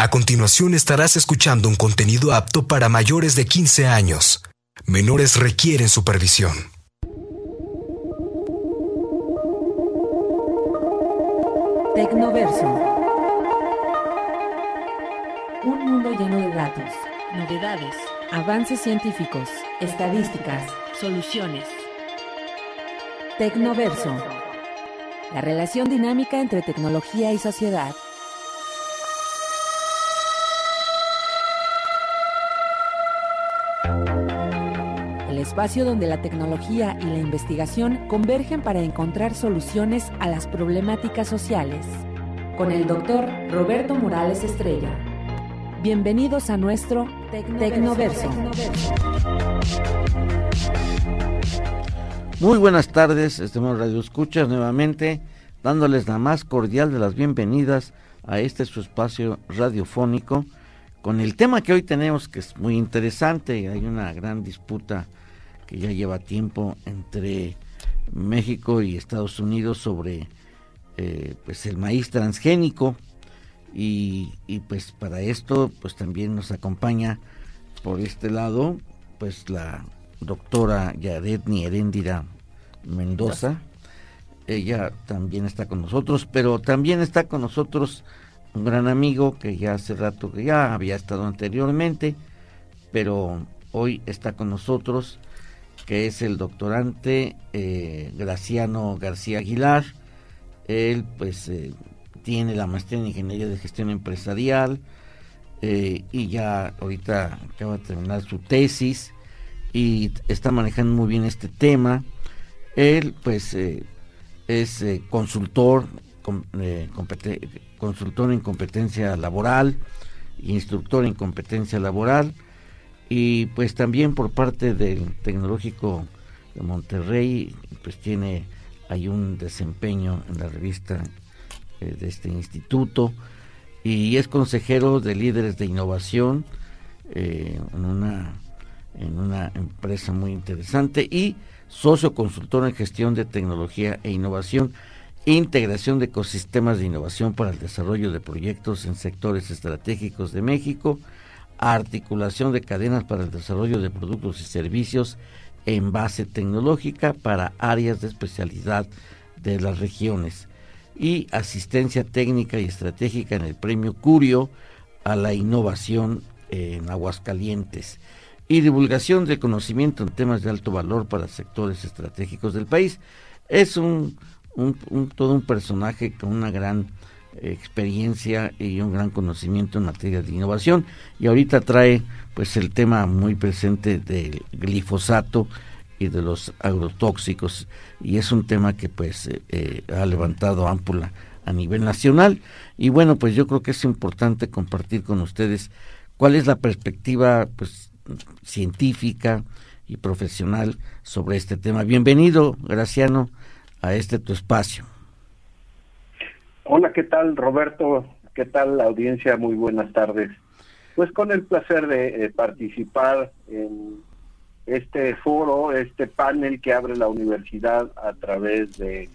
A continuación estarás escuchando un contenido apto para mayores de 15 años. Menores requieren supervisión. Tecnoverso. Un mundo lleno de datos, novedades, avances científicos, estadísticas, soluciones. Tecnoverso. La relación dinámica entre tecnología y sociedad. Espacio donde la tecnología y la investigación convergen para encontrar soluciones a las problemáticas sociales. Con el doctor Roberto Morales Estrella. Bienvenidos a nuestro Tecnoverso. Muy buenas tardes, estimados Radio Escuchas, nuevamente dándoles la más cordial de las bienvenidas a este su espacio radiofónico con el tema que hoy tenemos que es muy interesante. Hay una gran disputa que ya lleva tiempo entre México y Estados Unidos sobre eh, pues el maíz transgénico. Y, pues para esto pues también nos acompaña por este lado pues la doctora Yaretni Heréndira Mendoza. Ella también está con nosotros pero también está con nosotros un gran amigo que ya hace rato que ya había estado anteriormente pero hoy está con nosotros que es el doctorante eh, Graciano García Aguilar él pues eh, tiene la maestría en Ingeniería de Gestión Empresarial eh, y ya ahorita acaba de terminar su tesis y está manejando muy bien este tema. Él pues es consultor, consultor en competencia laboral, instructor en competencia laboral y pues también por parte del Tecnológico de Monterrey pues tiene hay un desempeño en la revista eh, de este instituto. Y es consejero de líderes de innovación eh, en una en una empresa muy interesante y socio consultor en gestión de tecnología e innovación integración de ecosistemas de innovación para el desarrollo de proyectos en sectores estratégicos de México articulación de cadenas para el desarrollo de productos y servicios en base tecnológica para áreas de especialidad de las regiones y asistencia técnica y estratégica en el premio Curio a la innovación en Aguascalientes y divulgación de conocimiento en temas de alto valor para sectores estratégicos del país. Es un, todo un personaje con una gran experiencia y un gran conocimiento en materia de innovación y ahorita trae pues el tema muy presente del glifosato y de los agrotóxicos y es un tema que pues eh, ha levantado ámpula a nivel nacional y bueno pues yo creo que es importante compartir con ustedes cuál es la perspectiva pues científica y profesional sobre este tema. Bienvenido, Graciano, a este tu espacio. Hola, ¿qué tal Roberto? ¿Qué tal la audiencia? Muy buenas tardes. Pues con el placer de eh, participar en este foro, este panel que abre la universidad a través de,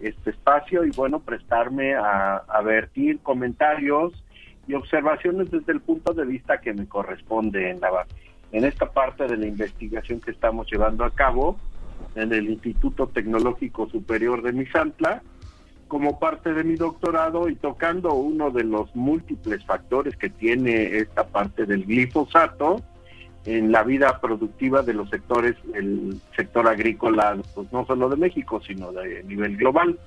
este espacio y bueno, prestarme a, a comentarios y observaciones desde el punto de vista que me corresponde en la en esta parte de la investigación que estamos llevando a cabo en el Instituto Tecnológico Superior de Misantla como parte de mi doctorado y tocando uno de los múltiples factores que tiene esta parte del glifosato en la vida productiva de los sectores, el sector agrícola, pues no solo de México, sino de nivel global.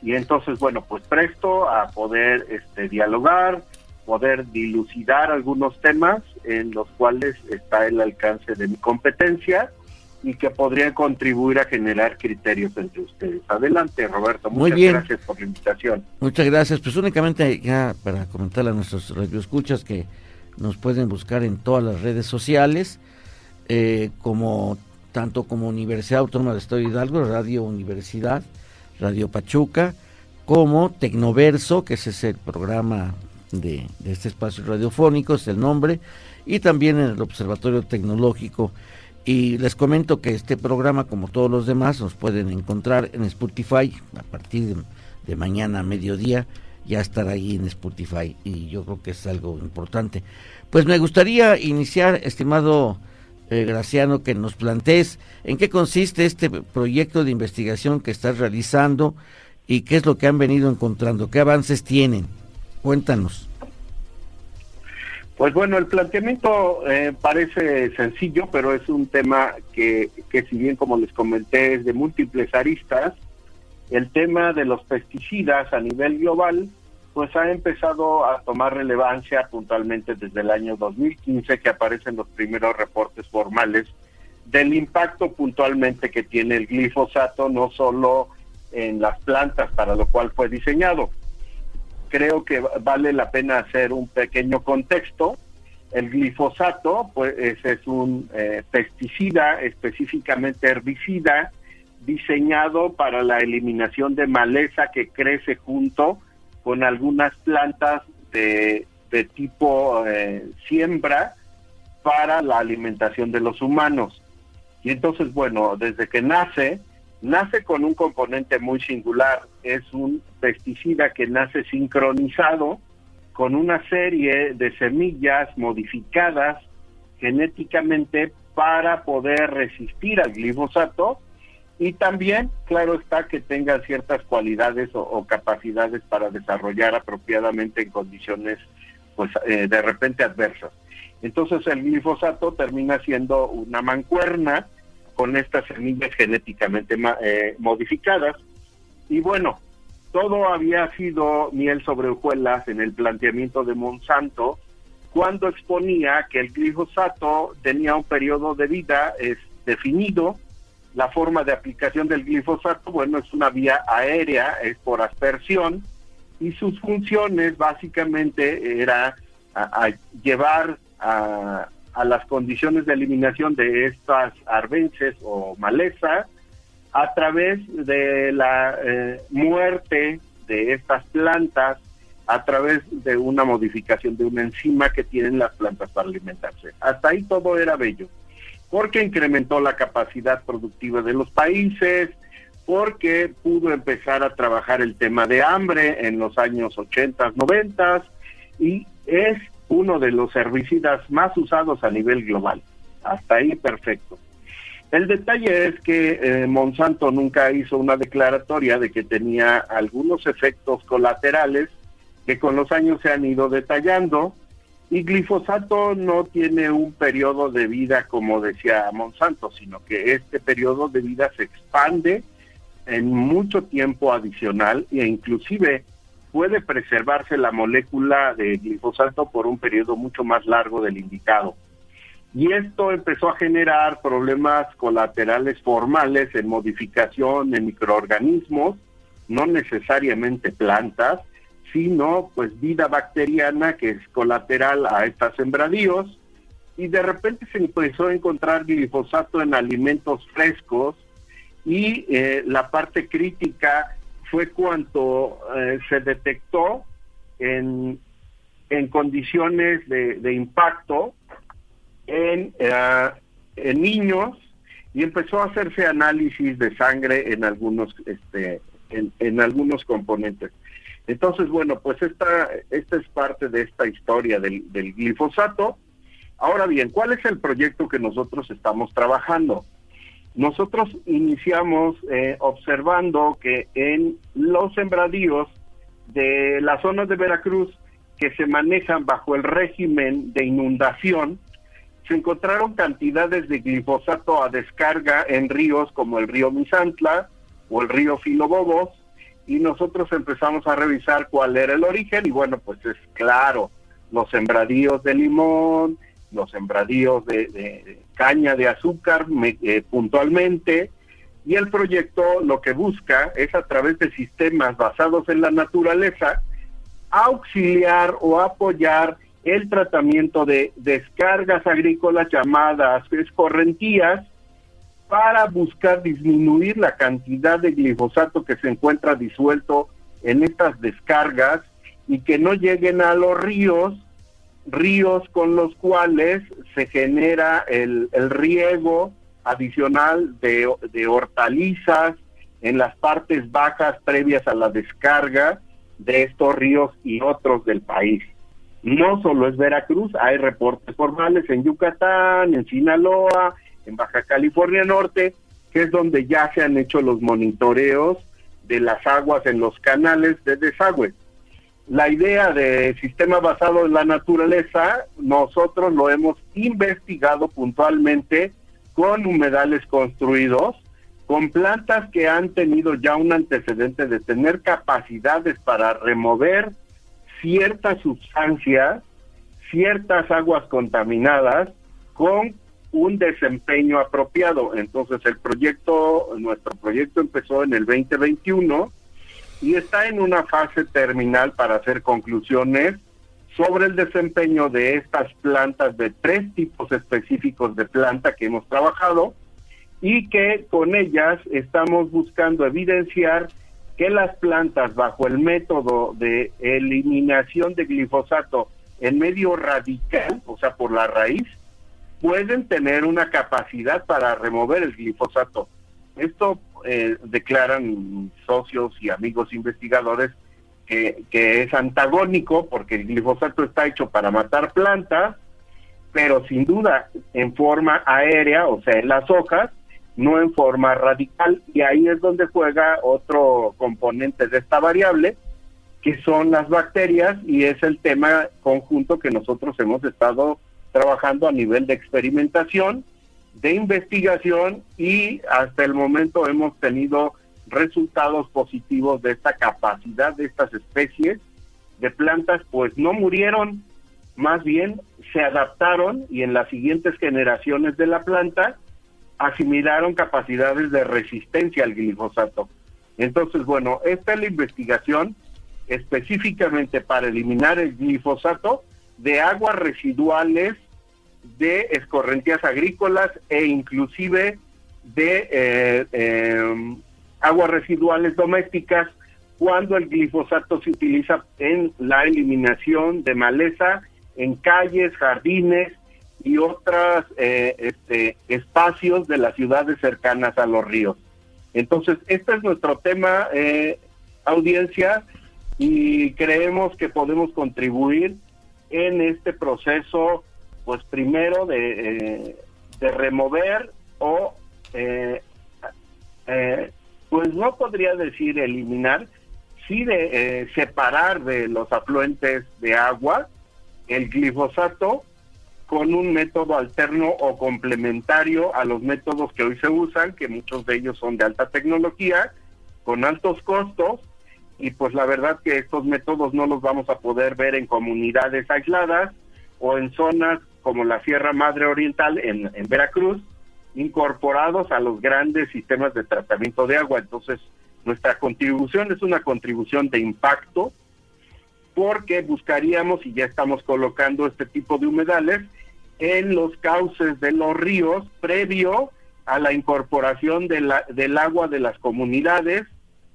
Y entonces, bueno, pues presto a poder este, dialogar, poder dilucidar algunos temas en los cuales está el alcance de mi competencia y que podría contribuir a generar criterios entre ustedes. Adelante, Roberto. Muchas Muy bien. gracias por la invitación. Muchas gracias. Pues únicamente ya para comentarle a nuestros radioescuchas que nos pueden buscar en todas las redes sociales, eh, como tanto como Universidad Autónoma de Estado de Hidalgo, Radio Universidad, Radio Pachuca, como Tecnoverso, que ese es el programa de, de este espacio radiofónico, es el nombre, y también en el Observatorio Tecnológico y les comento que este programa, como todos los demás, nos pueden encontrar en Spotify a partir de, mañana a mediodía ya estar ahí en Spotify y yo creo que es algo importante. Pues me gustaría iniciar, estimado eh, Graciano, que nos plantees en qué consiste este proyecto de investigación que estás realizando y qué es lo que han venido encontrando, qué avances tienen. Cuéntanos. Pues bueno, el planteamiento eh, parece sencillo, pero es un tema que, que si bien como les comenté es de múltiples aristas, el tema de los pesticidas a nivel global pues ha empezado a tomar relevancia puntualmente desde el año 2015 que aparecen los primeros reportes formales del impacto puntualmente que tiene el glifosato no solo en las plantas para lo cual fue diseñado. Creo que vale la pena hacer un pequeño contexto. El glifosato pues, es, un eh, pesticida específicamente herbicida diseñado para la eliminación de maleza que crece junto con algunas plantas de, tipo eh, siembra para la alimentación de los humanos. Y entonces, bueno, desde que nace, nace con un componente muy singular. Es un pesticida que nace sincronizado con una serie de semillas modificadas genéticamente para poder resistir al glifosato y también, claro está, que tenga ciertas cualidades o, capacidades para desarrollar apropiadamente en condiciones, pues, eh, de repente adversas. Entonces el glifosato termina siendo una mancuerna con estas semillas genéticamente eh, modificadas. Y bueno, todo había sido miel sobre hojuelas en el planteamiento de Monsanto cuando exponía que el glifosato tenía un periodo de vida es, definido la forma de aplicación del glifosato, bueno, es una vía aérea, es por aspersión, y sus funciones básicamente era llevar a, las condiciones de eliminación de estas arbences o maleza a través de la eh, muerte de estas plantas a través de una modificación de una enzima que tienen las plantas para alimentarse. Hasta ahí todo era bello porque incrementó la capacidad productiva de los países, porque pudo empezar a trabajar el tema de hambre en los años 80, 90 y es uno de los herbicidas más usados a nivel global. Hasta ahí perfecto. El detalle es que eh, Monsanto nunca hizo una declaratoria de que tenía algunos efectos colaterales que con los años se han ido detallando y glifosato no tiene un periodo de vida como decía Monsanto, sino que este periodo de vida se expande en mucho tiempo adicional e inclusive puede preservarse la molécula de glifosato por un periodo mucho más largo del indicado. Y esto empezó a generar problemas colaterales formales en modificación en microorganismos, no necesariamente plantas, sino pues vida bacteriana que es colateral a estas sembradíos y de repente se empezó a encontrar glifosato en alimentos frescos y eh, la parte crítica fue cuando eh, se detectó en, en condiciones de, impacto en, eh, en niños y empezó a hacerse análisis de sangre en algunos este en, en algunos componentes entonces, bueno, pues esta, esta es parte de esta historia del, glifosato. Ahora bien, ¿cuál es el proyecto que nosotros estamos trabajando? Nosotros iniciamos eh, observando que en los sembradíos de las zonas de Veracruz que se manejan bajo el régimen de inundación, se encontraron cantidades de glifosato a descarga en ríos como el río Misantla o el río Filobobos, y nosotros empezamos a revisar cuál era el origen y bueno, pues es claro, los sembradíos de limón, los sembradíos de, caña de azúcar eh, puntualmente y el proyecto lo que busca es a través de sistemas basados en la naturaleza auxiliar o apoyar el tratamiento de descargas agrícolas llamadas escorrentías para buscar disminuir la cantidad de glifosato que se encuentra disuelto en estas descargas y que no lleguen a los ríos, ríos con los cuales se genera el, riego adicional de, de hortalizas en las partes bajas previas a la descarga de estos ríos y otros del país. No solo es Veracruz, hay reportes formales en Yucatán, en Sinaloa, en Baja California Norte, que es donde ya se han hecho los monitoreos de las aguas en los canales de desagüe. La idea de sistema basado en la naturaleza, nosotros lo hemos investigado puntualmente con humedales construidos, con plantas que han tenido ya un antecedente de tener capacidades para remover ciertas sustancias, ciertas aguas contaminadas, con un desempeño apropiado. Entonces el proyecto, nuestro proyecto empezó en el 2021 y está en una fase terminal para hacer conclusiones sobre el desempeño de estas plantas de tres tipos específicos de planta que hemos trabajado y que con ellas estamos buscando evidenciar que las plantas bajo el método de eliminación de glifosato en medio radical, o sea, por la raíz, pueden tener una capacidad para remover el glifosato. Esto eh, declaran socios y amigos investigadores que, que es antagónico porque el glifosato está hecho para matar plantas, pero sin duda en forma aérea, o sea, en las hojas, no en forma radical. Y ahí es donde juega otro componente de esta variable, que son las bacterias, y es el tema conjunto que nosotros hemos estado trabajando a nivel de experimentación, de investigación y hasta el momento hemos tenido resultados positivos de esta capacidad de estas especies de plantas, pues no murieron, más bien se adaptaron y en las siguientes generaciones de la planta asimilaron capacidades de resistencia al glifosato. Entonces, bueno, esta es la investigación específicamente para eliminar el glifosato de aguas residuales de escorrentías agrícolas e inclusive de eh, em, aguas residuales domésticas cuando el glifosato se utiliza en la eliminación de maleza en calles, jardines y otros eh, este, espacios de las ciudades cercanas a los ríos. Entonces, este es nuestro tema, eh, audiencia, y creemos que podemos contribuir en este proceso pues primero de, eh, de remover o, eh, eh, pues no podría decir eliminar, sí de separar de los afluentes de agua el glifosato con un método alterno o complementario a los métodos que hoy se usan, que muchos de ellos son de alta tecnología, con altos costos, y pues la verdad que estos métodos no los vamos a poder ver en comunidades aisladas o en zonas como la Sierra Madre Oriental en, Veracruz, incorporados a los grandes sistemas de tratamiento de agua. Entonces, nuestra contribución es una contribución de impacto porque buscaríamos, y ya estamos colocando este tipo de humedales, en los cauces de los ríos previo a la incorporación del agua de las comunidades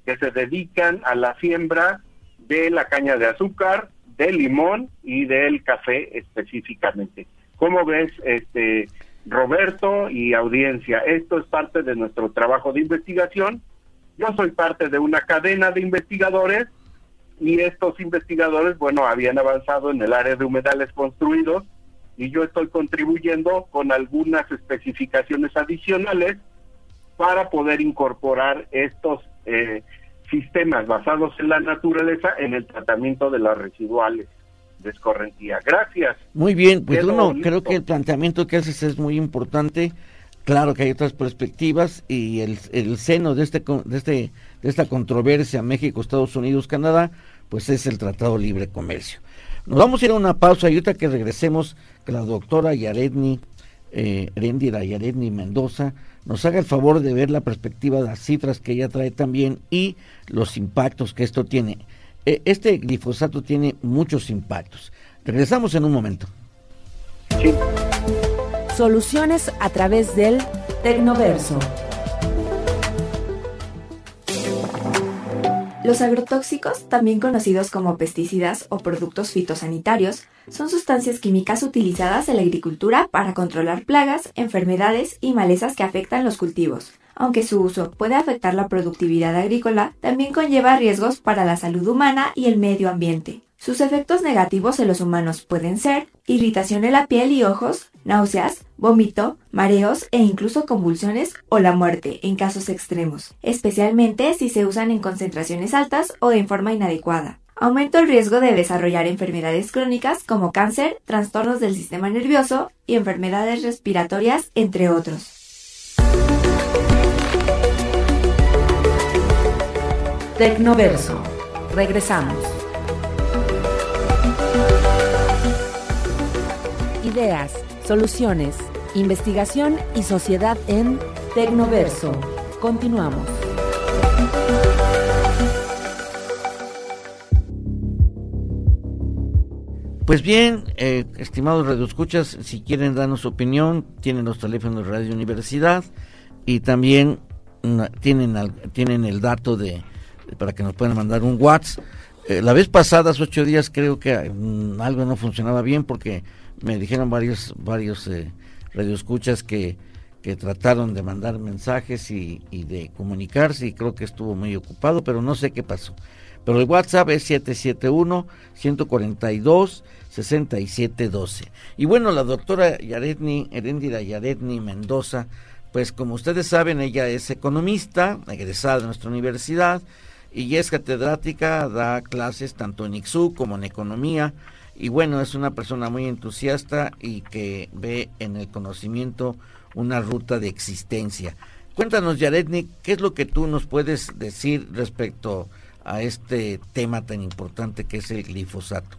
que se dedican a la siembra de la caña de azúcar, del limón y del café específicamente. ¿Cómo ves, este, Roberto y audiencia? Esto es parte de nuestro trabajo de investigación. Yo soy parte de una cadena de investigadores y estos investigadores, bueno, habían avanzado en el área de humedales construidos y yo estoy contribuyendo con algunas especificaciones adicionales para poder incorporar estos eh, sistemas basados en la naturaleza en el tratamiento de las residuales de escorrentía. Gracias. Muy bien, pues uno, creo que el planteamiento que haces es muy importante. Claro que hay otras perspectivas y el, el seno de este, de este de esta controversia México, Estados Unidos, Canadá, pues es el Tratado Libre Comercio. Nos vamos a ir a una pausa y ahorita que regresemos, que la doctora Yaredni, eh, Rendira Yaredni Mendoza, nos haga el favor de ver la perspectiva de las cifras que ella trae también y los impactos que esto tiene. Eh, este glifosato tiene muchos impactos. Regresamos en un momento. Soluciones a través del Tecnoverso. Los agrotóxicos, también conocidos como pesticidas o productos fitosanitarios, son sustancias químicas utilizadas en la agricultura para controlar plagas, enfermedades y malezas que afectan los cultivos Aunque su uso puede afectar la productividad agrícola, también conlleva riesgos para la salud humana y el medio ambiente. Sus efectos negativos en los humanos pueden ser irritación en la piel y ojos, náuseas, vómito, mareos e incluso convulsiones o la muerte en casos extremos, especialmente si se usan en concentraciones altas o en forma inadecuada. Aumenta el riesgo de desarrollar enfermedades crónicas como cáncer, trastornos del sistema nervioso y enfermedades respiratorias, entre otros. Tecnoverso. Regresamos. Ideas, soluciones, investigación y sociedad en Tecnoverso. Continuamos. Pues bien, eh, estimados radioescuchas, si quieren darnos su opinión, tienen los teléfonos de Radio Universidad y también mm, tienen, tienen el dato de para que nos puedan mandar un WhatsApp. Eh, la vez pasada, hace ocho días, creo que mm, algo no funcionaba bien porque me dijeron varios, varios eh, radioescuchas que, que trataron de mandar mensajes y, de comunicarse y creo que estuvo muy ocupado, pero no sé qué pasó. Pero el WhatsApp es 771 142 6712. Y bueno, la doctora Yaretni, Herendira Yaretni Mendoza, pues como ustedes saben, ella es economista, egresada de nuestra universidad, y es catedrática, da clases tanto en IXU como en economía, y bueno, es una persona muy entusiasta y que ve en el conocimiento una ruta de existencia. Cuéntanos, Yaretni, ¿qué es lo que tú nos puedes decir respecto a este tema tan importante que es el glifosato?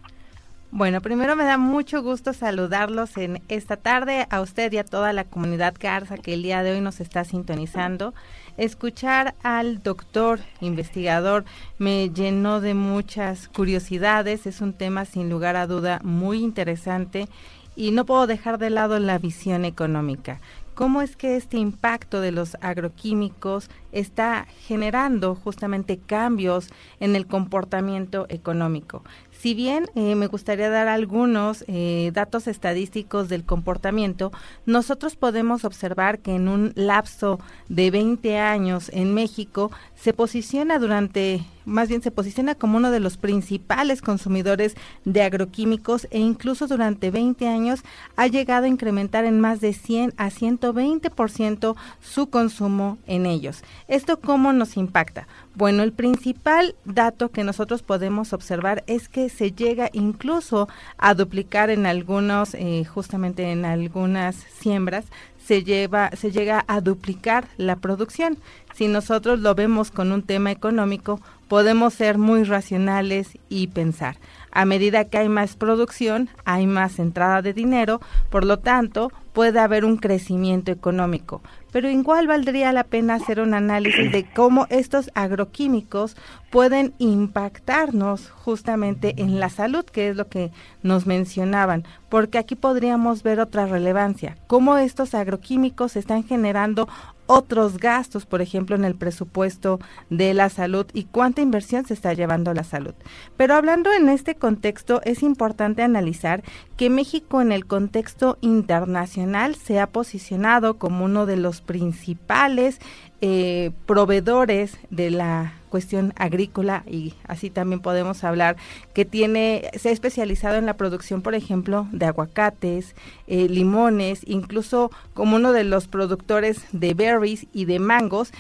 Bueno, primero me da mucho gusto saludarlos en esta tarde a usted y a toda la comunidad Garza que el día de hoy nos está sintonizando. Escuchar al doctor investigador me llenó de muchas curiosidades, es un tema sin lugar a duda muy interesante y no puedo dejar de lado la visión económica cómo es que este impacto de los agroquímicos está generando justamente cambios en el comportamiento económico. Si bien eh, me gustaría dar algunos eh, datos estadísticos del comportamiento, nosotros podemos observar que en un lapso de 20 años en México se posiciona durante, más bien se posiciona como uno de los principales consumidores de agroquímicos e incluso durante 20 años ha llegado a incrementar en más de 100 a 120% su consumo en ellos. ¿Esto cómo nos impacta? Bueno, el principal dato que nosotros podemos observar es que se llega incluso a duplicar en algunos, eh, justamente en algunas siembras, se lleva, se llega a duplicar la producción. Si nosotros lo vemos con un tema económico, podemos ser muy racionales y pensar. A medida que hay más producción, hay más entrada de dinero, por lo tanto, puede haber un crecimiento económico. Pero igual valdría la pena hacer un análisis de cómo estos agroquímicos pueden impactarnos justamente en la salud, que es lo que nos mencionaban, porque aquí podríamos ver otra relevancia, cómo estos agroquímicos están generando otros gastos, por ejemplo, en el presupuesto de la salud y cuánta inversión se está llevando a la salud. Pero hablando en este contexto, es importante analizar que México en el contexto internacional se ha posicionado como uno de los principales eh, proveedores de la cuestión agrícola y así también podemos hablar que tiene se ha especializado en la producción por ejemplo de aguacates eh, limones incluso como uno de los productores de berries y de mangos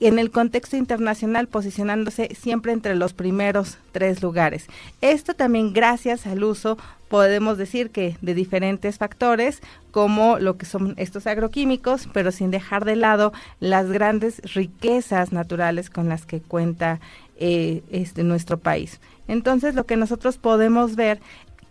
en el contexto internacional posicionándose siempre entre los primeros tres lugares. Esto también gracias al uso, podemos decir que de diferentes factores, como lo que son estos agroquímicos, pero sin dejar de lado las grandes riquezas naturales con las que cuenta eh, este, nuestro país. Entonces, lo que nosotros podemos ver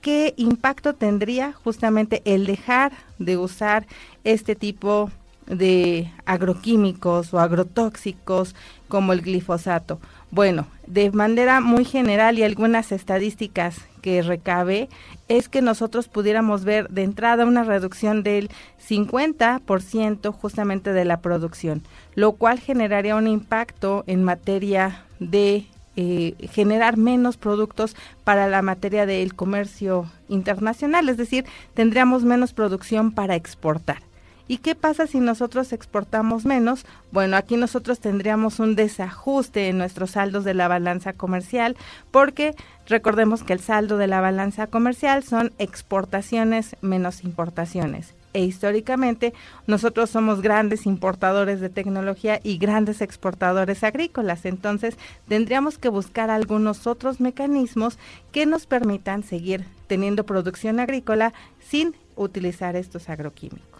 qué impacto tendría justamente el dejar de usar este tipo de de agroquímicos o agrotóxicos como el glifosato. Bueno, de manera muy general y algunas estadísticas que recabe es que nosotros pudiéramos ver de entrada una reducción del 50% justamente de la producción, lo cual generaría un impacto en materia de eh, generar menos productos para la materia del comercio internacional, es decir, tendríamos menos producción para exportar. ¿Y qué pasa si nosotros exportamos menos? Bueno, aquí nosotros tendríamos un desajuste en nuestros saldos de la balanza comercial porque recordemos que el saldo de la balanza comercial son exportaciones menos importaciones e históricamente nosotros somos grandes importadores de tecnología y grandes exportadores agrícolas. Entonces tendríamos que buscar algunos otros mecanismos que nos permitan seguir teniendo producción agrícola sin utilizar estos agroquímicos.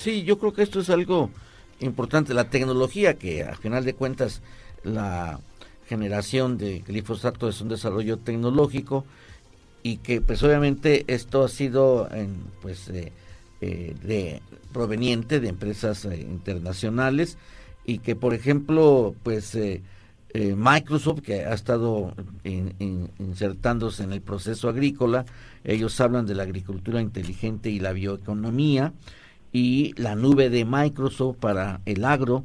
Sí, yo creo que esto es algo importante. La tecnología que a final de cuentas la generación de glifosato es un desarrollo tecnológico y que pues obviamente esto ha sido en, pues eh, eh, de, proveniente de empresas eh, internacionales y que por ejemplo pues Microsoft que ha estado insertándose en el proceso agrícola ellos hablan de la agricultura inteligente y la bioeconomía y la nube de Microsoft para el agro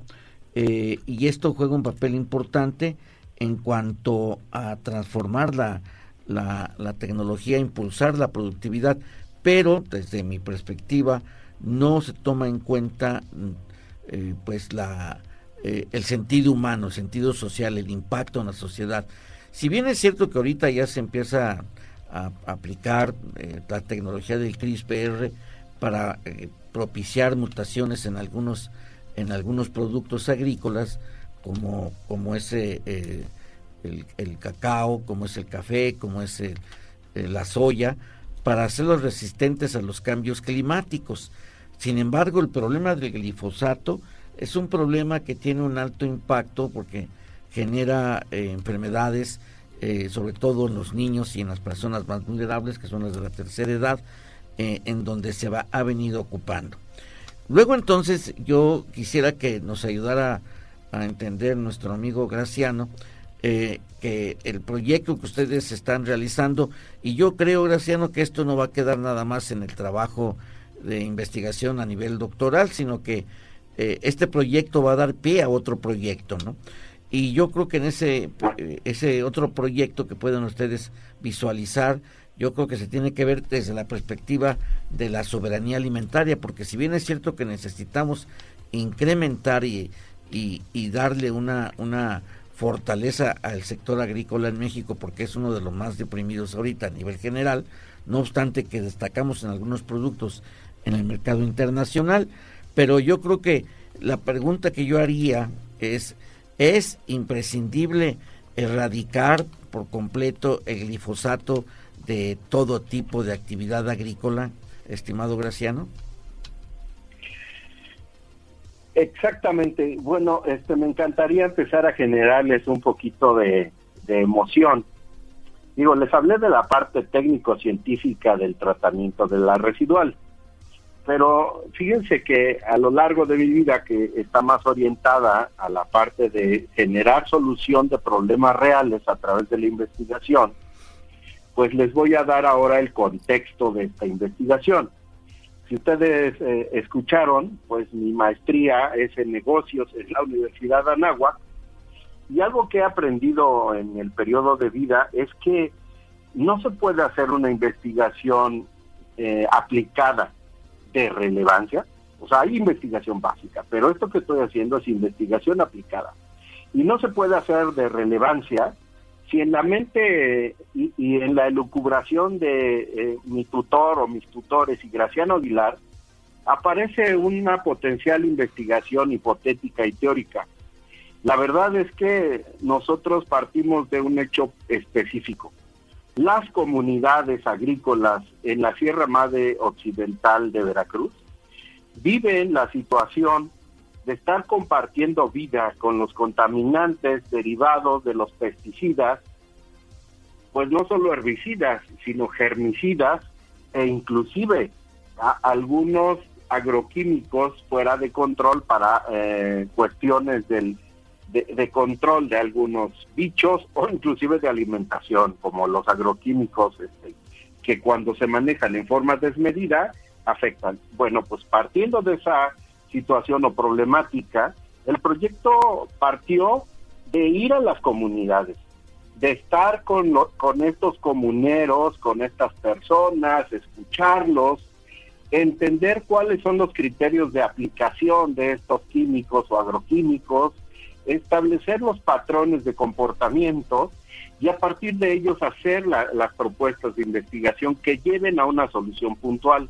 y esto juega un papel importante en cuanto a transformar la, la, tecnología, impulsar la productividad, pero desde mi perspectiva no se toma en cuenta eh, pues la eh, el sentido humano, el sentido social, el impacto en la sociedad. Si bien es cierto que ahorita ya se empieza a, aplicar eh, la tecnología del CRISPR para propiciar mutaciones en algunos en algunos productos agrícolas como como es el, el, cacao, como es el café, como es la soya, para hacerlos resistentes a los cambios climáticos. Sin embargo, el problema del glifosato es un problema que tiene un alto impacto porque genera eh, enfermedades, eh, sobre todo en los niños y en las personas más vulnerables, que son las de la tercera edad, eh, en donde se va, ha venido ocupando. Luego entonces yo quisiera que nos ayudara a entender nuestro amigo Graciano eh, que el proyecto que ustedes están realizando y yo creo, Graciano, que esto no va a quedar nada más en el trabajo de investigación a nivel doctoral, sino que eh, este proyecto va a dar pie a otro proyecto, ¿no? Y yo creo que en ese, eh, ese otro proyecto que pueden ustedes visualizar, yo creo que se tiene que ver desde la perspectiva de la soberanía alimentaria, porque si bien es cierto que necesitamos incrementar y, y, darle una, una fortaleza al sector agrícola en México porque es uno de los más deprimidos ahorita a nivel general, no obstante que destacamos en algunos productos en el mercado internacional, pero yo creo que la pregunta que yo haría es, ¿es imprescindible erradicar por completo el glifosato de todo tipo de actividad agrícola, estimado Graciano? Exactamente. Bueno, este, me encantaría empezar a generarles un poquito de, emoción. Digo, les hablé de la parte técnico-científica del tratamiento de la residual, pero fíjense que a lo largo de mi vida, que está más orientada a la parte de generar solución de problemas reales a través de la investigación, pues les voy a dar ahora el contexto de esta investigación. Si ustedes eh, escucharon, pues mi maestría es en negocios en la Universidad de Anáhuac y algo que he aprendido en el periodo de vida es que no se puede hacer una investigación eh, aplicada de relevancia. O sea, hay investigación básica, pero esto que estoy haciendo es investigación aplicada. Y no se puede hacer de relevancia si en la mente y, en la elucubración de eh, mi tutor o mis tutores y Graciano Aguilar, aparece una potencial investigación hipotética y teórica. La verdad es que nosotros partimos de un hecho específico. Las comunidades agrícolas en la Sierra Madre Occidental de Veracruz viven la situación de estar compartiendo vida con los contaminantes derivados de los pesticidas, pues no solo herbicidas, sino germicidas e inclusive algunos agroquímicos fuera de control para eh, cuestiones del, de, control de algunos bichos o inclusive de alimentación, como los agroquímicos este, que cuando se manejan en forma desmedida afectan. Bueno, pues partiendo de esa situación o problemática, el proyecto partió de ir a las comunidades, de estar con, con estos comuneros, con estas personas, escucharlos entender cuáles son los criterios de aplicación de estos químicos o agroquímicos, establecer los patrones de comportamiento y a partir de ellos hacer las propuestas de investigación que lleven a una solución puntual.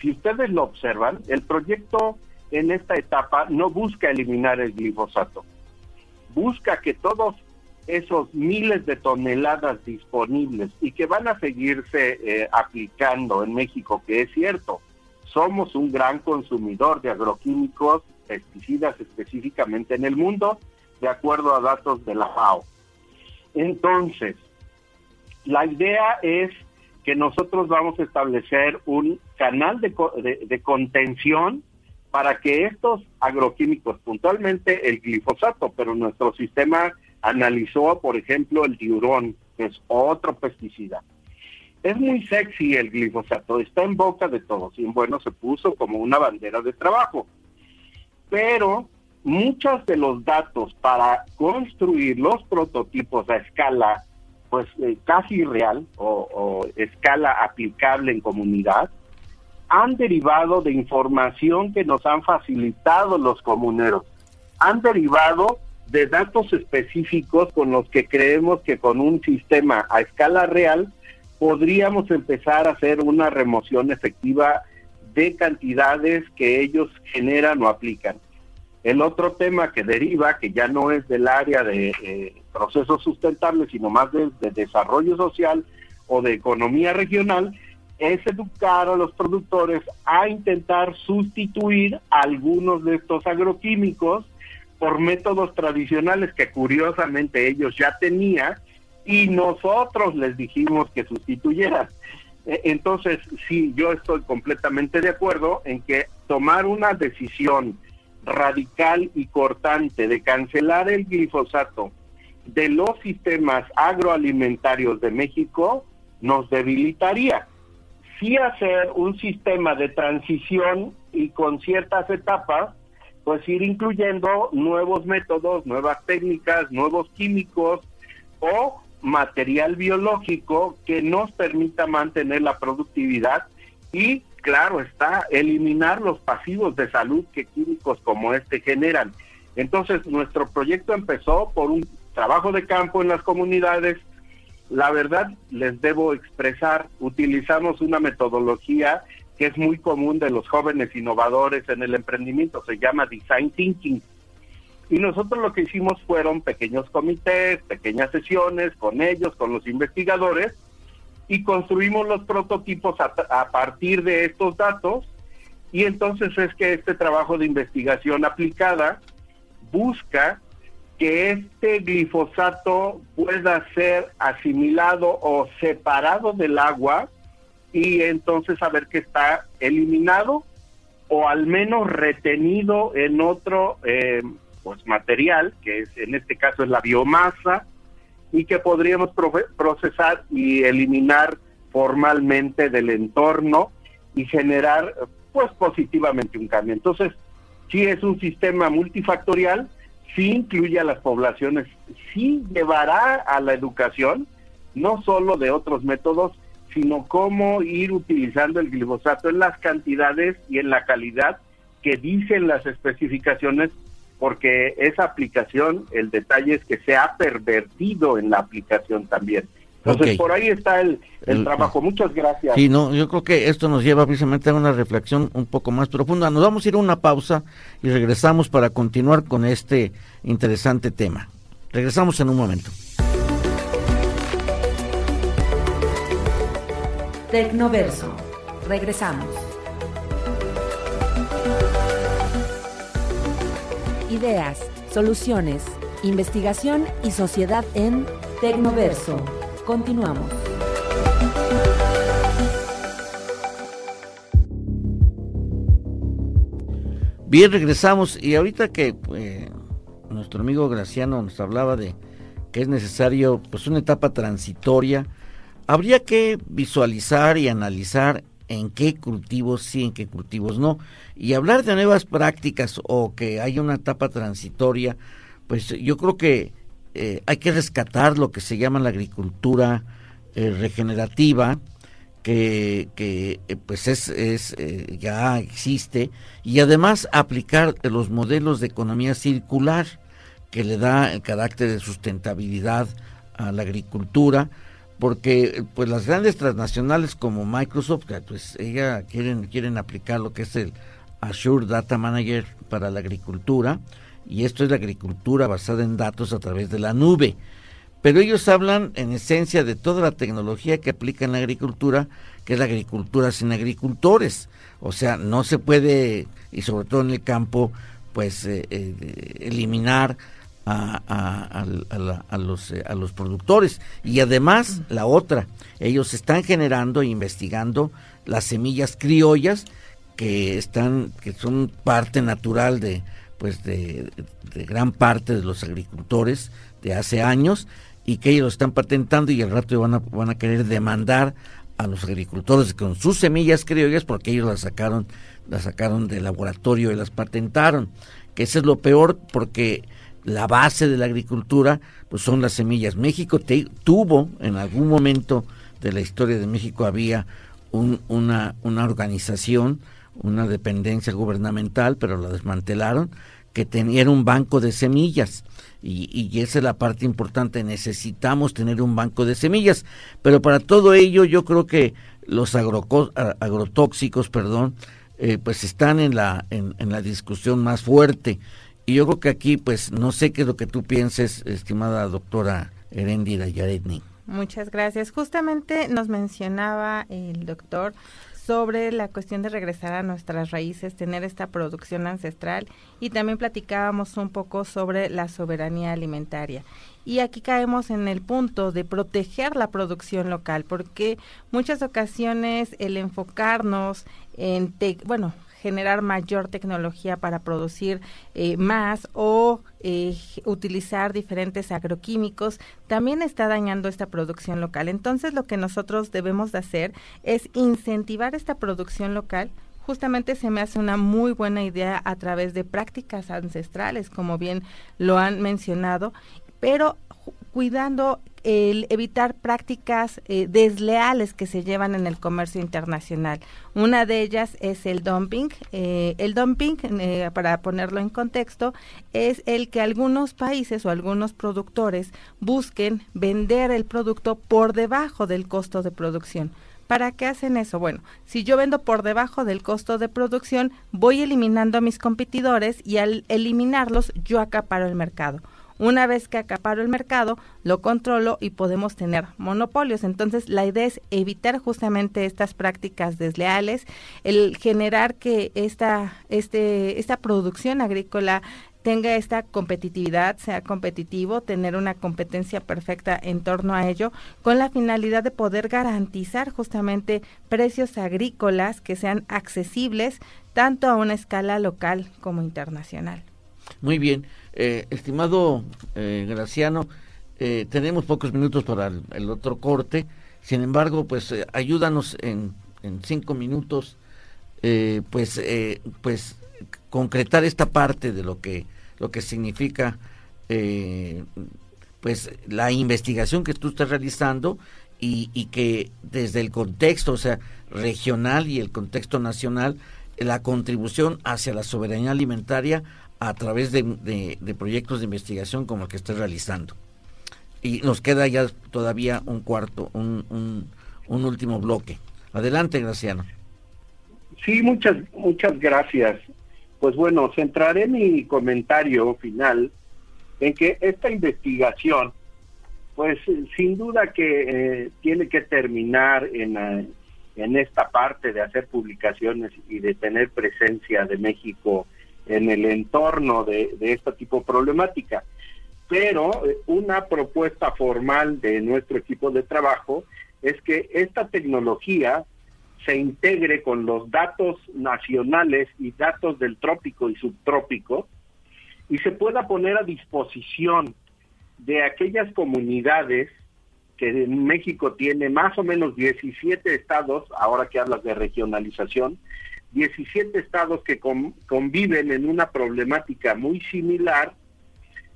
Si ustedes lo observan, el proyecto en esta etapa no busca eliminar el glifosato, busca que todos esos miles de toneladas disponibles y que van a seguirse eh, aplicando en México, que es cierto, somos un gran consumidor de agroquímicos, pesticidas específicamente en el mundo, de acuerdo a datos de la FAO. Entonces, la idea es que nosotros vamos a establecer un canal de, contención para que estos agroquímicos, puntualmente el glifosato, pero nuestro sistema analizó, por ejemplo, el diurón, que es otro pesticida. Es muy sexy el glifosato, está en boca de todos y bueno, se puso como una bandera de trabajo. Pero muchos de los datos para construir los prototipos a escala, pues eh, casi real o, o escala aplicable en comunidad, han derivado de información que nos han facilitado los comuneros. Han derivado de datos específicos con los que creemos que con un sistema a escala real podríamos empezar a hacer una remoción efectiva de cantidades que ellos generan o aplican. El otro tema que deriva, que ya no es del área de eh, procesos sustentables, sino más de, de desarrollo social o de economía regional, es educar a los productores a intentar sustituir algunos de estos agroquímicos por métodos tradicionales que curiosamente ellos ya tenían y nosotros les dijimos que sustituyeran. E, entonces, sí, yo estoy completamente de acuerdo en que tomar una decisión radical y cortante de cancelar el glifosato de los sistemas agroalimentarios de México nos debilitaría. Sí hacer un sistema de transición y con ciertas etapas, pues ir incluyendo nuevos métodos, nuevas técnicas, nuevos químicos o material biológico que nos permita mantener la productividad y claro está, eliminar los pasivos de salud que químicos como este generan. Entonces, nuestro proyecto empezó por un trabajo de campo en las comunidades. La verdad, les debo expresar, utilizamos una metodología que es muy común de los jóvenes innovadores en el emprendimiento, se llama Design Thinking. Y nosotros lo que hicimos fueron pequeños comités, pequeñas sesiones con ellos, con los investigadores, y construimos los prototipos a, partir de estos datos y entonces es que este trabajo de investigación aplicada busca que este glifosato pueda ser asimilado o separado del agua y entonces saber que está eliminado o al menos retenido en otro eh, pues material que es en este caso es la biomasa y que podríamos procesar y eliminar formalmente del entorno y generar pues positivamente un cambio. Entonces, sí es un sistema multifactorial, sí incluye a las poblaciones, sí llevará a la educación, no solo de otros métodos, sino cómo ir utilizando el glifosato en las cantidades y en la calidad que dicen las especificaciones porque esa aplicación, el detalle es que se ha pervertido en la aplicación también. Entonces, por ahí está el, trabajo. Muchas gracias. Sí, no, yo creo que esto nos lleva precisamente a una reflexión un poco más profunda. Nos vamos a ir a una pausa y regresamos para continuar con este interesante tema. Regresamos en un momento. Tecnoverso. Regresamos. Ideas, soluciones, investigación y sociedad en Tecnoverso. Continuamos. Bien, regresamos y ahorita que eh, nuestro amigo Graciano nos hablaba de que es necesario pues una etapa transitoria, habría que visualizar y analizar en qué cultivos sí, en qué cultivos no. Y hablar de nuevas prácticas o que haya una etapa transitoria, pues yo creo que eh, hay que rescatar lo que se llama la agricultura eh, regenerativa, que, eh, pues es, es eh, ya existe y además aplicar los modelos de economía circular que le da el carácter de sustentabilidad a la agricultura porque pues las grandes transnacionales como Microsoft pues ella quieren quieren aplicar lo que es el Azure Data Manager para la agricultura y esto es la agricultura basada en datos a través de la nube pero ellos hablan en esencia de toda la tecnología que aplica en la agricultura, que es la agricultura sin agricultores. O sea, no se puede, y sobre todo en el campo, pues eh, eh, eliminar a, los, eh, a los productores. Y además, la otra, ellos están generando e investigando las semillas criollas que están, que son parte natural de, pues de, gran parte de los agricultores de hace años y que ellos lo están patentando y al rato van a, van a querer demandar a los agricultores con sus semillas criollas porque ellos las sacaron, las sacaron del laboratorio y las patentaron. Que eso es lo peor porque la base de la agricultura pues son las semillas. México tuvo en algún momento de la historia de México había una, una organización, una dependencia gubernamental, pero la desmantelaron, que tenía un banco de semillas y, esa es la parte importante, necesitamos tener un banco de semillas, pero para todo ello yo creo que los agrotóxicos, perdón, eh, pues están en la, en, la discusión más fuerte. Y yo creo que aquí, pues, no sé qué es lo que tú pienses, estimada doctora Erendira Yaretni. Muchas gracias. Justamente nos mencionaba el doctor sobre la cuestión de regresar a nuestras raíces, tener esta producción ancestral y también platicábamos un poco sobre la soberanía alimentaria. Y aquí caemos en el punto de proteger la producción local, porque muchas ocasiones el enfocarnos en, bueno, generar mayor tecnología para producir eh, más o eh, utilizar diferentes agroquímicos también está dañando esta producción local. Entonces lo que nosotros debemos de hacer es incentivar esta producción local justamente se me hace una muy buena idea a través de prácticas ancestrales, como bien lo han mencionado, pero cuidando el evitar prácticas eh, desleales que se llevan en el comercio internacional. Una de ellas es el dumping. Eh, el dumping, eh, para ponerlo en contexto, es el que algunos países o algunos productores busquen vender el producto por debajo del costo de producción. ¿Para qué hacen eso? Bueno, si yo vendo por debajo del costo de producción, voy eliminando a mis competidores y al eliminarlos yo acaparo el mercado. Una vez que acaparo el mercado, lo controlo y podemos tener monopolios. Entonces, la idea es evitar justamente estas prácticas desleales, el generar que esta, este, esta producción agrícola tenga esta competitividad, sea competitivo, tener una competencia perfecta en torno a ello, con la finalidad de poder garantizar justamente precios agrícolas que sean accesibles tanto a una escala local como internacional. Muy bien. Eh, estimado eh, Graciano, eh, tenemos pocos minutos para el, otro corte. Sin embargo, pues ayúdanos en, cinco minutos, pues, pues concretar esta parte de lo que lo que significa, pues la investigación que tú estás realizando y, y que desde el contexto, o sea, regional y el contexto nacional, la contribución hacia la soberanía alimentaria a través de, de, proyectos de investigación como el que estoy realizando. Y nos queda ya todavía un cuarto, un, un, último bloque. Adelante, Graciano. Sí, muchas, muchas gracias. Pues bueno, centraré mi comentario final en que esta investigación, pues sin duda que eh, tiene que terminar en, eh, en esta parte de hacer publicaciones y de tener presencia de México en el entorno de, este tipo de problemática. Pero eh, una propuesta formal de nuestro equipo de trabajo es que esta tecnología se integre con los datos nacionales y datos del trópico y subtrópico y se pueda poner a disposición de aquellas comunidades que en México tiene más o menos 17 estados, ahora que hablas de regionalización, 17 estados que conviven en una problemática muy similar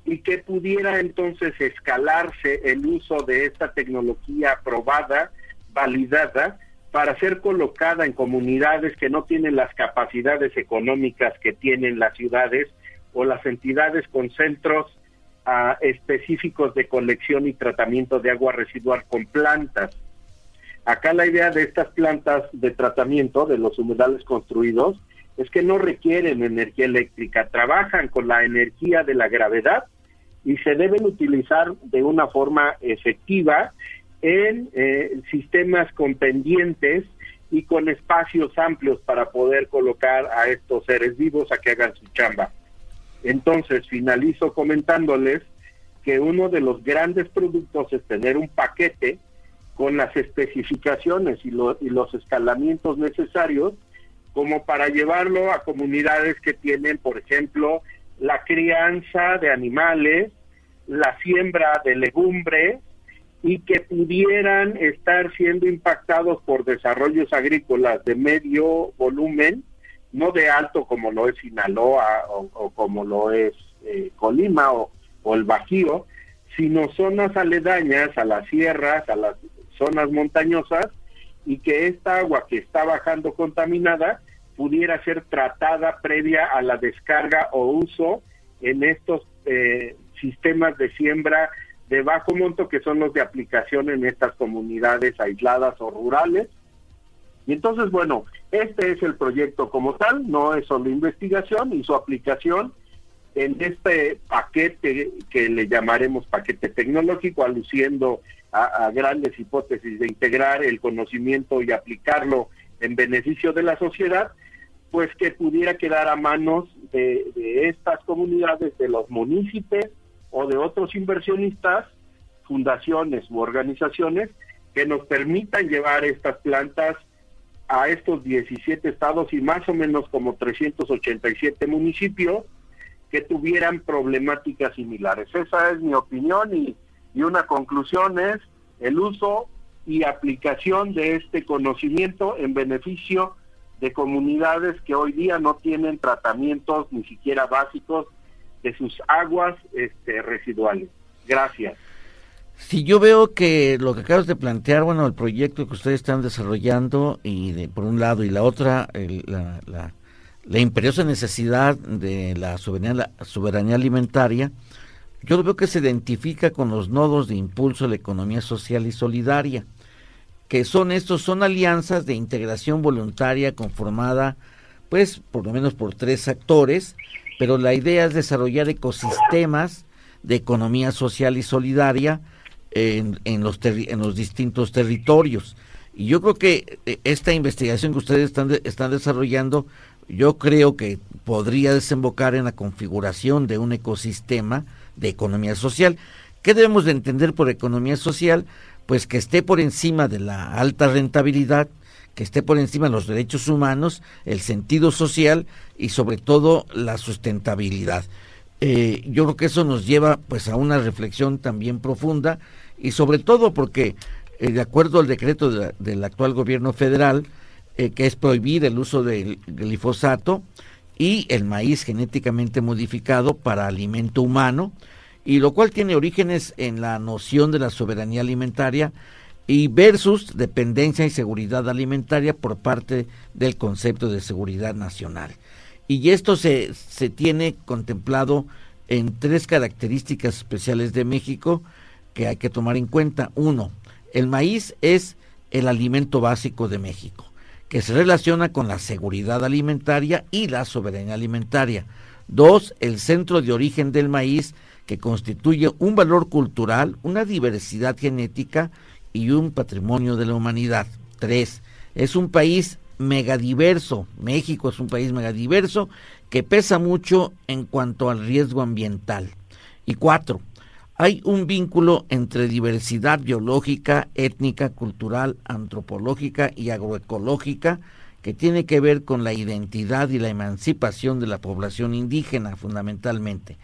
y que pudiera entonces escalarse el uso de esta tecnología aprobada, validada, para ser colocada en comunidades que no tienen las capacidades económicas que tienen las ciudades o las entidades con centros ah, específicos de colección y tratamiento de agua residual con plantas. Acá la idea de estas plantas de tratamiento de los humedales construidos es que no requieren energía eléctrica, trabajan con la energía de la gravedad y se deben utilizar de una forma efectiva en eh, sistemas con pendientes y con espacios amplios para poder colocar a estos seres vivos a que hagan su chamba. Entonces, finalizo comentándoles que uno de los grandes productos es tener un paquete con las especificaciones y, y los escalamientos necesarios como para llevarlo a comunidades que tienen, por ejemplo, la crianza de animales, la siembra de legumbres, y que pudieran estar siendo impactados por desarrollos agrícolas de medio volumen, no de alto como lo es Sinaloa o, como lo es eh, Colima o, o, el Bajío, sino zonas aledañas a las sierras, a las zonas montañosas, y que esta agua que está bajando contaminada pudiera ser tratada previa a la descarga o uso en estos eh, sistemas de siembra de bajo monto que son los de aplicación en estas comunidades aisladas o rurales. Y entonces, bueno, este es el proyecto como tal, no es solo investigación y su aplicación en este paquete que le llamaremos paquete tecnológico, aluciendo a, grandes hipótesis de integrar el conocimiento y aplicarlo en beneficio de la sociedad, pues que pudiera quedar a manos de, de estas comunidades, de los municipios, o de otros inversionistas, fundaciones u organizaciones que nos permitan llevar estas plantas a estos 17 estados y más o menos como 387 municipios que tuvieran problemáticas similares. Esa es mi opinión y, y una conclusión es el uso y aplicación de este conocimiento en beneficio de comunidades que hoy día no tienen tratamientos ni siquiera básicos de sus aguas este, residuales. Gracias. Si yo veo que lo que acabas de plantear, bueno, el proyecto que ustedes están desarrollando y de, por un lado y la otra, la, la, imperiosa necesidad de la soberanía, la alimentaria, yo veo que se identifica con los nodos de impulso a la economía social y solidaria, que son estos, son alianzas de integración voluntaria conformada, pues, por lo menos por tres actores, pero la idea es desarrollar ecosistemas de economía social y solidaria en, en, los, en los distintos territorios. Y yo creo que eh, esta investigación que ustedes están, están desarrollando, yo creo que podría desembocar en la configuración de un ecosistema de economía social. ¿Qué debemos de entender por economía social? Pues que esté por encima de la alta rentabilidad, que esté por encima de los derechos humanos, el sentido social y sobre todo la sustentabilidad. Eh, yo creo que eso nos lleva pues a una reflexión también profunda y sobre todo porque eh, de acuerdo al decreto del actual gobierno federal eh, que es prohibir el uso del glifosato y el maíz genéticamente modificado para alimento humano y lo cual tiene orígenes en la noción de la soberanía alimentaria y versus dependencia y seguridad alimentaria por parte del concepto de seguridad nacional. Y esto se, se tiene contemplado en tres características especiales de México que hay que tomar en cuenta. Uno, el maíz es el alimento básico de México, que se relaciona con la seguridad alimentaria y la soberanía alimentaria. Dos, el centro de origen del maíz, que constituye un valor cultural, una diversidad genética y un patrimonio de la humanidad. Tres, es un país megadiverso. México es un país megadiverso que pesa mucho en cuanto al riesgo ambiental. Y cuatro, hay un vínculo entre diversidad biológica, étnica, cultural, antropológica y agroecológica que tiene que ver con la identidad y la emancipación de la población indígena fundamentalmente.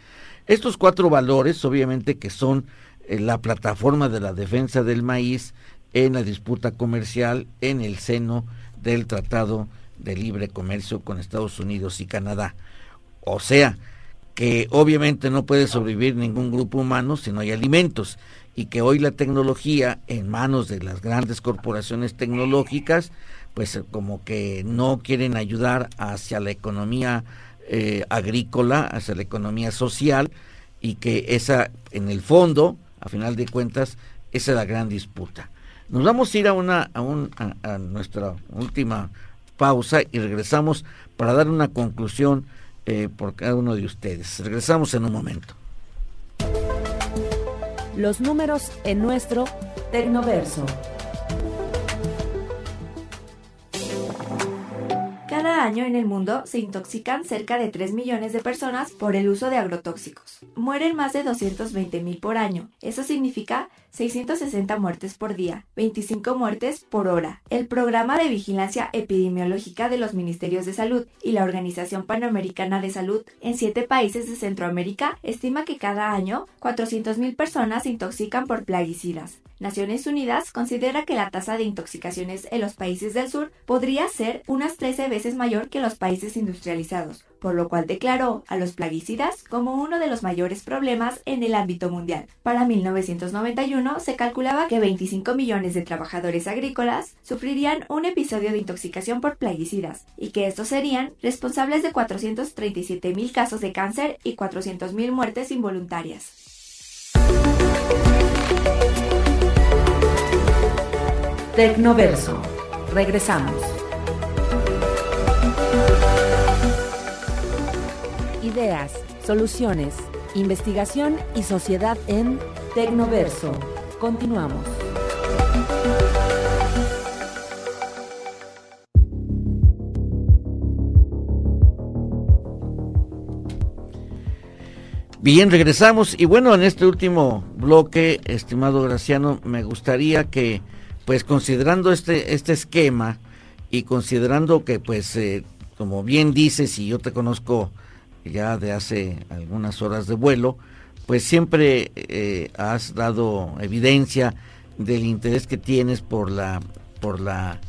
Estos cuatro valores, obviamente que son la plataforma de la defensa del maíz en la disputa comercial en el seno del Tratado de Libre Comercio con Estados Unidos y Canadá. O sea, que obviamente no puede sobrevivir ningún grupo humano si no hay alimentos. y que hoy la tecnología en manos de las grandes corporaciones tecnológicas, pues como que no quieren ayudar hacia la economía eh, agrícola, hacia la economía social y que esa, en el fondo, a final de cuentas, esa es la gran disputa. Nos vamos a ir a, una, a, a nuestra última pausa y regresamos para dar una conclusión eh, por cada uno de ustedes. Regresamos en un momento. Los números en nuestro Tecnoverso. Cada año en el mundo se intoxican cerca de 3 millones de personas por el uso de agrotóxicos. Mueren más de 220 mil por año. Eso significa 660 muertes por día, 25 muertes por hora. El Programa de Vigilancia Epidemiológica de los Ministerios de Salud y la Organización Panamericana de Salud en siete países de Centroamérica estima que cada año 400.000 personas se intoxican por plaguicidas. Naciones Unidas considera que la tasa de intoxicaciones en los países del sur podría ser unas 13 veces mayor que en los países industrializados, por lo cual declaró a los plaguicidas como uno de los mayores problemas en el ámbito mundial. Para 1991 se calculaba que 25 millones de trabajadores agrícolas sufrirían un episodio de intoxicación por plaguicidas y que estos serían responsables de 437 mil casos de cáncer y 400 mil muertes involuntarias. Tecnoverso. Regresamos. Ideas, soluciones, investigación y sociedad en Tecnoverso. Continuamos. Bien, regresamos y bueno, en este último bloque, estimado Graciano, me gustaría que, pues considerando este, este esquema y considerando que, pues, eh, como bien dices, y yo te conozco ya de hace algunas horas de vuelo, pues siempre eh, has dado evidencia del interés que tienes por la, por la,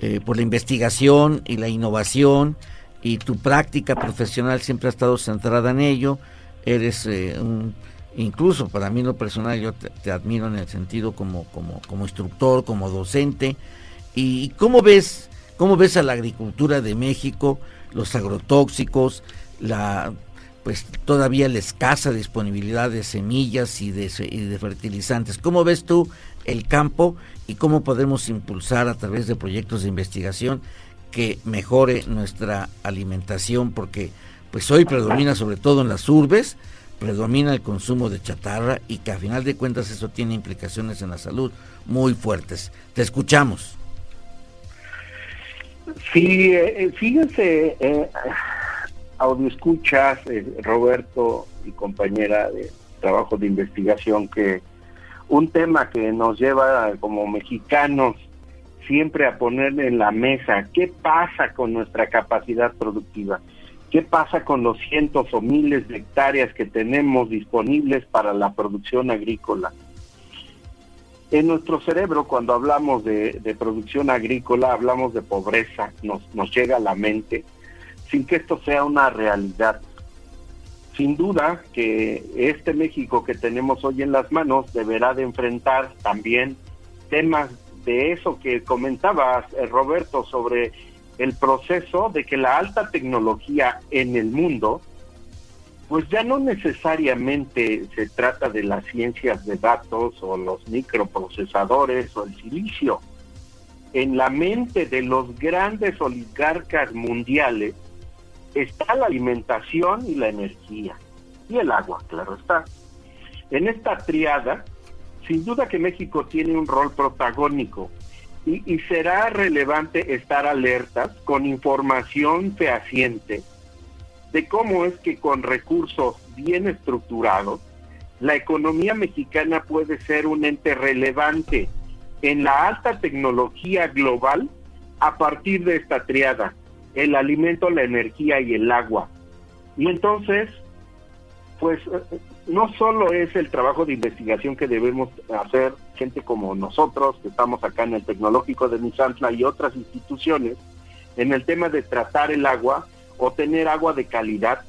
eh, por la investigación y la innovación y tu práctica profesional siempre ha estado centrada en ello eres eh, un, incluso para mí lo personal yo te, admiro en el sentido como, como, como instructor, como docente. ¿Y cómo ves, cómo ves a la agricultura de México, los agrotóxicos, la pues todavía la escasa disponibilidad de semillas y de, y de fertilizantes? ¿Cómo ves tú el campo y cómo podemos impulsar a través de proyectos de investigación que mejore nuestra alimentación? Porque pues hoy predomina sobre todo en las urbes, predomina el consumo de chatarra y que a final de cuentas eso tiene implicaciones en la salud muy fuertes. Te escuchamos. Sí, eh, eh, fíjense, eh, audio escuchas, eh, Roberto y compañera de trabajo de investigación, que un tema que nos lleva como mexicanos siempre a poner en la mesa, ¿qué pasa con nuestra capacidad productiva? ¿Qué pasa con los cientos o miles de hectáreas que tenemos disponibles para la producción agrícola? En nuestro cerebro, cuando hablamos de, producción agrícola, hablamos de pobreza, nos, nos llega a la mente, sin que esto sea una realidad. Sin duda que este México que tenemos hoy en las manos deberá de enfrentar también temas de eso que comentabas, eh, Roberto, sobre el proceso de que la alta tecnología en el mundo, pues ya no necesariamente se trata de las ciencias de datos o los microprocesadores o el silicio. En la mente de los grandes oligarcas mundiales está la alimentación y la energía. Y el agua, claro está. En esta triada, sin duda que México tiene un rol protagónico y, será relevante estar alertas con información fehaciente de cómo es que con recursos bien estructurados, la economía mexicana puede ser un ente relevante en la alta tecnología global a partir de esta triada, el alimento, la energía y el agua. Y entonces, pues no solo es el trabajo de investigación que debemos hacer gente como nosotros, que estamos acá en el Tecnológico de Misantla y otras instituciones, en el tema de tratar el agua o tener agua de calidad,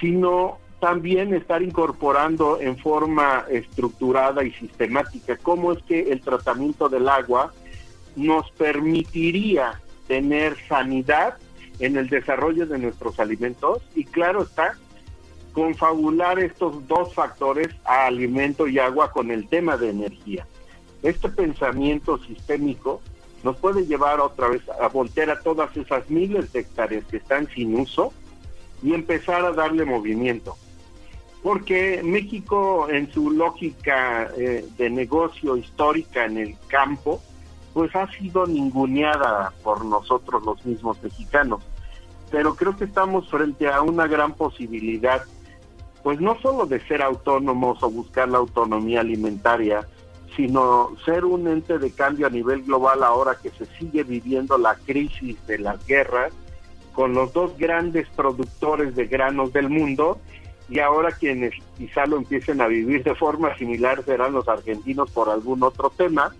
sino también estar incorporando en forma estructurada y sistemática cómo es que el tratamiento del agua nos permitiría tener sanidad en el desarrollo de nuestros alimentos y claro está, confabular estos dos factores alimento y agua con el tema de energía. Este pensamiento sistémico nos puede llevar otra vez a voltear a todas esas miles de hectáreas que están sin uso y empezar a darle movimiento. Porque México en su lógica eh, de negocio histórica en el campo, pues ha sido ninguneada por nosotros los mismos mexicanos. Pero creo que estamos frente a una gran posibilidad, pues no solo de ser autónomos o buscar la autonomía alimentaria, sino ser un ente de cambio a nivel global ahora que se sigue viviendo la crisis de las guerras con los dos grandes productores de granos del mundo y ahora quienes quizá lo empiecen a vivir de forma similar serán los argentinos por algún otro tema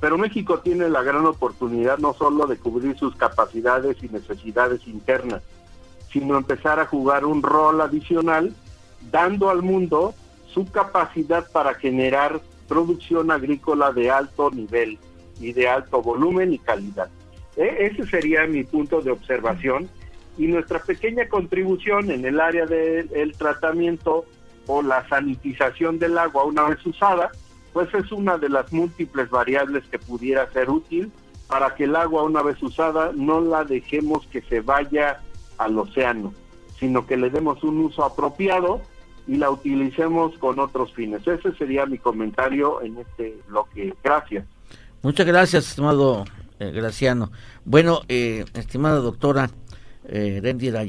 pero México tiene la gran oportunidad no solo de cubrir sus capacidades y necesidades internas, sino empezar a jugar un rol adicional, dando al mundo su capacidad para generar producción agrícola de alto nivel y de alto volumen y calidad. E, ese sería mi punto de observación y nuestra pequeña contribución en el área del tratamiento o la sanitización del agua una vez usada, pues es una de las múltiples variables que pudiera ser útil para que el agua una vez usada no la dejemos que se vaya al océano, sino que le demos un uso apropiado y la utilicemos con otros fines. Ese sería mi comentario en este bloque. Gracias. Muchas gracias, estimado eh, Graciano. Bueno, eh, estimada doctora eh, Rendira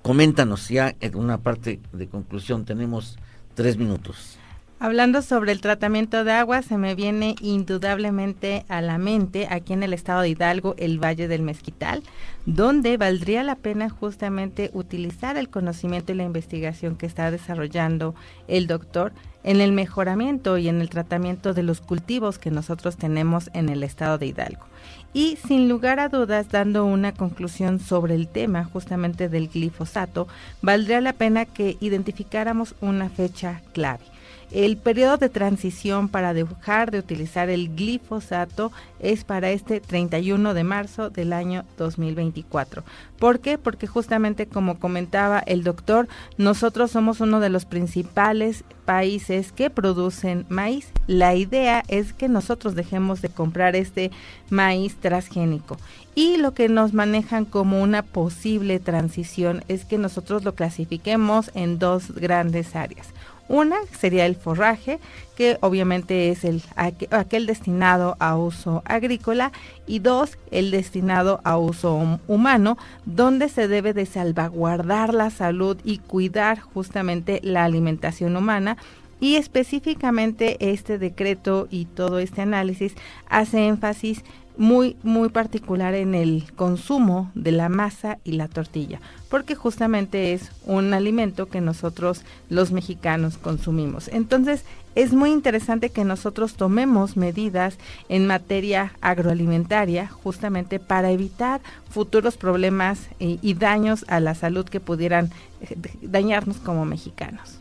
coméntanos ya en una parte de conclusión, tenemos tres minutos. Hablando sobre el tratamiento de agua, se me viene indudablemente a la mente aquí en el estado de Hidalgo el Valle del Mezquital, donde valdría la pena justamente utilizar el conocimiento y la investigación que está desarrollando el doctor en el mejoramiento y en el tratamiento de los cultivos que nosotros tenemos en el estado de Hidalgo. Y sin lugar a dudas, dando una conclusión sobre el tema justamente del glifosato, valdría la pena que identificáramos una fecha clave. El periodo de transición para dejar de utilizar el glifosato es para este 31 de marzo del año 2024. ¿Por qué? Porque justamente como comentaba el doctor, nosotros somos uno de los principales países que producen maíz. La idea es que nosotros dejemos de comprar este maíz transgénico. Y lo que nos manejan como una posible transición es que nosotros lo clasifiquemos en dos grandes áreas. Una sería el forraje, que obviamente es el, aquel destinado a uso agrícola, y dos, el destinado a uso humano, donde se debe de salvaguardar la salud y cuidar justamente la alimentación humana. Y específicamente este decreto y todo este análisis hace énfasis muy, muy particular en el consumo de la masa y la tortilla, porque justamente es un alimento que nosotros los mexicanos consumimos. Entonces, es muy interesante que nosotros tomemos medidas en materia agroalimentaria justamente para evitar futuros problemas y, y daños a la salud que pudieran eh, dañarnos como mexicanos.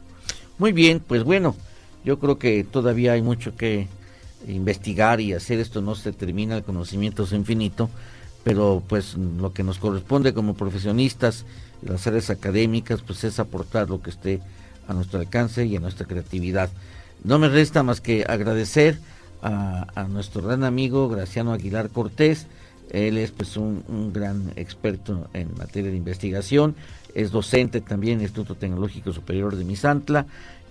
Muy bien, pues bueno, yo creo que todavía hay mucho que investigar y hacer esto no se termina, el conocimiento es infinito, pero pues lo que nos corresponde como profesionistas, las áreas académicas, pues es aportar lo que esté a nuestro alcance y a nuestra creatividad. No me resta más que agradecer a, nuestro gran amigo Graciano Aguilar Cortés, él es pues un, un, gran experto en materia de investigación, es docente también en el Instituto Tecnológico Superior de Misantla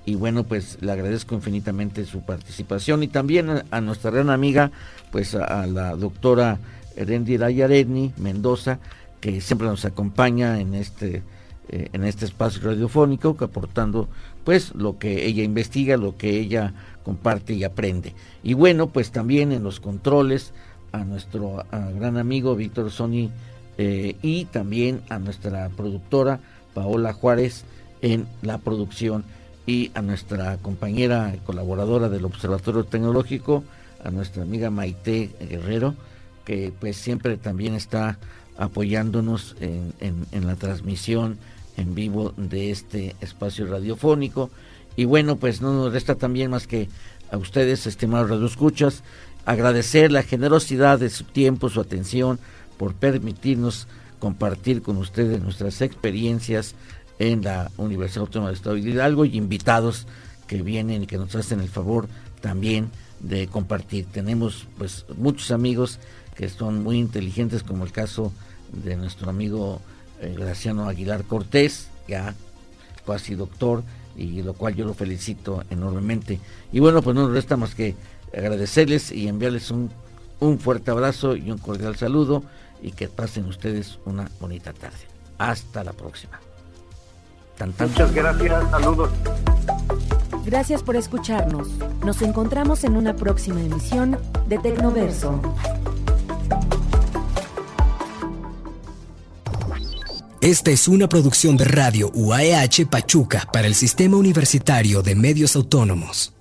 y bueno pues le agradezco infinitamente su participación y también a, nuestra gran amiga pues a, la doctora Erendira Yaredni Mendoza que siempre nos acompaña en este eh, en este espacio radiofónico aportando pues lo que ella investiga lo que ella comparte y aprende. Y bueno pues también en los controles a nuestro gran amigo Víctor Sony eh, y también a nuestra productora Paola Juárez en la producción y a nuestra compañera colaboradora del Observatorio Tecnológico, a nuestra amiga Maite Guerrero, que pues siempre también está apoyándonos en, la transmisión en vivo de este espacio radiofónico. Y bueno, pues no nos resta también más que a ustedes, estimados radioescuchas, agradecer la generosidad de su tiempo, su atención, por permitirnos compartir con ustedes nuestras experiencias en la Universidad Autónoma de Estado de Hidalgo y invitados que vienen y que nos hacen el favor también de compartir. Tenemos pues muchos amigos que son muy inteligentes como el caso de nuestro amigo eh, Graciano Aguilar Cortés, ya casi doctor, y lo cual yo lo felicito enormemente. Y bueno, pues no nos resta más que agradecerles y enviarles un, un fuerte abrazo y un cordial saludo y que pasen ustedes una bonita tarde. Hasta la próxima. Muchas gracias, saludos. Gracias por escucharnos. Nos encontramos en una próxima emisión de Tecnoverso. Esta es una producción de Radio UAEH Pachuca para el Sistema Universitario de Medios Autónomos.